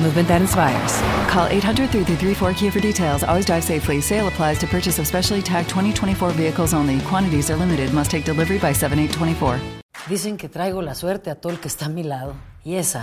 movement that inspires. Call 800 334 Kia for details. Always drive safely. Sale applies to purchase of specially tagged 2024 vehicles only. Quantities are limited. Must take delivery by 7824. Dicen que traigo la suerte a todo el que está a mi lado. Y esa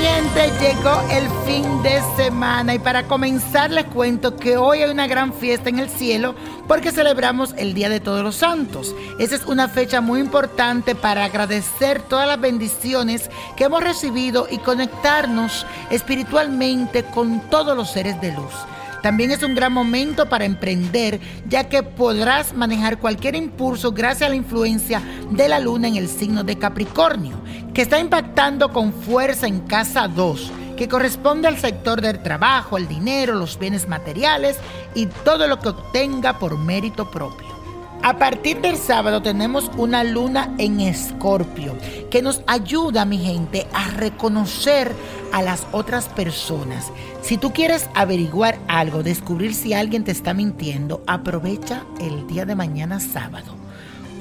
Mi gente, llegó el fin de semana. Y para comenzar, les cuento que hoy hay una gran fiesta en el cielo porque celebramos el Día de Todos los Santos. Esa es una fecha muy importante para agradecer todas las bendiciones que hemos recibido y conectarnos espiritualmente con todos los seres de luz. También es un gran momento para emprender, ya que podrás manejar cualquier impulso gracias a la influencia de la luna en el signo de Capricornio, que está impactando con fuerza en casa 2, que corresponde al sector del trabajo, el dinero, los bienes materiales y todo lo que obtenga por mérito propio. A partir del sábado tenemos una luna en escorpio que nos ayuda, mi gente, a reconocer a las otras personas. Si tú quieres averiguar algo, descubrir si alguien te está mintiendo, aprovecha el día de mañana sábado,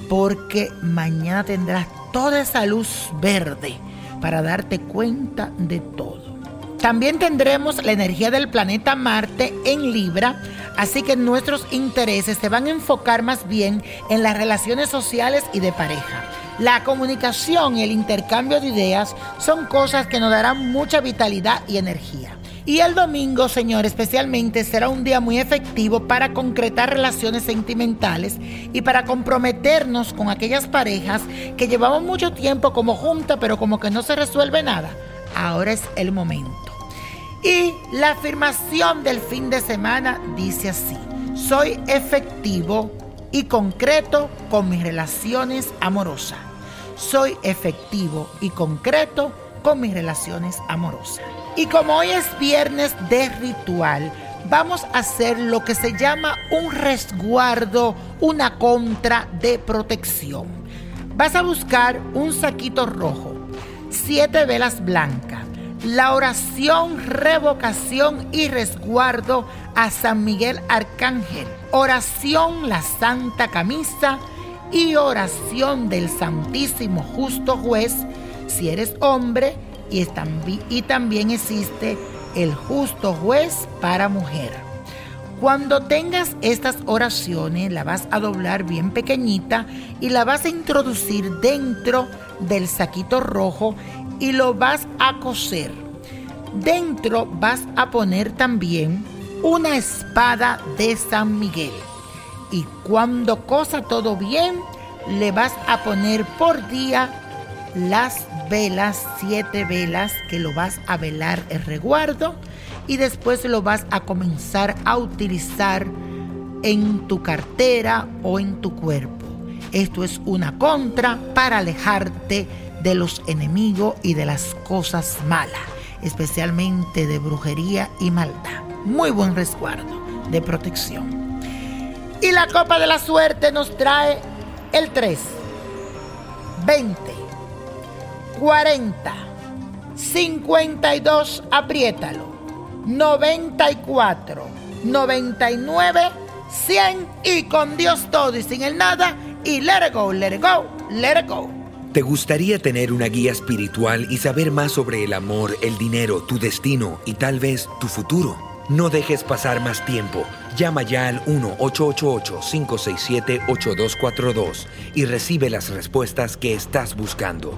porque mañana tendrás toda esa luz verde para darte cuenta de todo. También tendremos la energía del planeta Marte en Libra, así que nuestros intereses se van a enfocar más bien en las relaciones sociales y de pareja. La comunicación y el intercambio de ideas son cosas que nos darán mucha vitalidad y energía. Y el domingo, señor, especialmente será un día muy efectivo para concretar relaciones sentimentales y para comprometernos con aquellas parejas que llevamos mucho tiempo como junta, pero como que no se resuelve nada. Ahora es el momento. Y la afirmación del fin de semana dice así, soy efectivo y concreto con mis relaciones amorosas. Soy efectivo y concreto con mis relaciones amorosas. Y como hoy es viernes de ritual, vamos a hacer lo que se llama un resguardo, una contra de protección. Vas a buscar un saquito rojo, siete velas blancas, la oración, revocación y resguardo a San Miguel Arcángel, oración la Santa Camisa y oración del Santísimo Justo Juez si eres hombre y, también existe el Justo Juez para mujer. Cuando tengas estas oraciones, la vas a doblar bien pequeñita y la vas a introducir dentro del saquito rojo y lo vas a coser. Dentro vas a poner también una espada de San Miguel. Y cuando cosa todo bien, le vas a poner por día las velas, siete velas que lo vas a velar el reguardo. y después lo vas a comenzar a utilizar en tu cartera o en tu cuerpo. Esto es una contra para alejarte de los enemigos y de las cosas malas, especialmente de brujería y maldad. Muy buen resguardo de protección. Y la copa de la suerte nos trae el 3, 20, 40, 52, apriétalo, 94, 99, 100 y con Dios todo y sin el nada y let it go, let it go, let it go. ¿Te gustaría tener una guía espiritual y saber más sobre el amor, el dinero, tu destino y tal vez tu futuro? No dejes pasar más tiempo. Llama ya al 1-888-567-8242 y recibe las respuestas que estás buscando.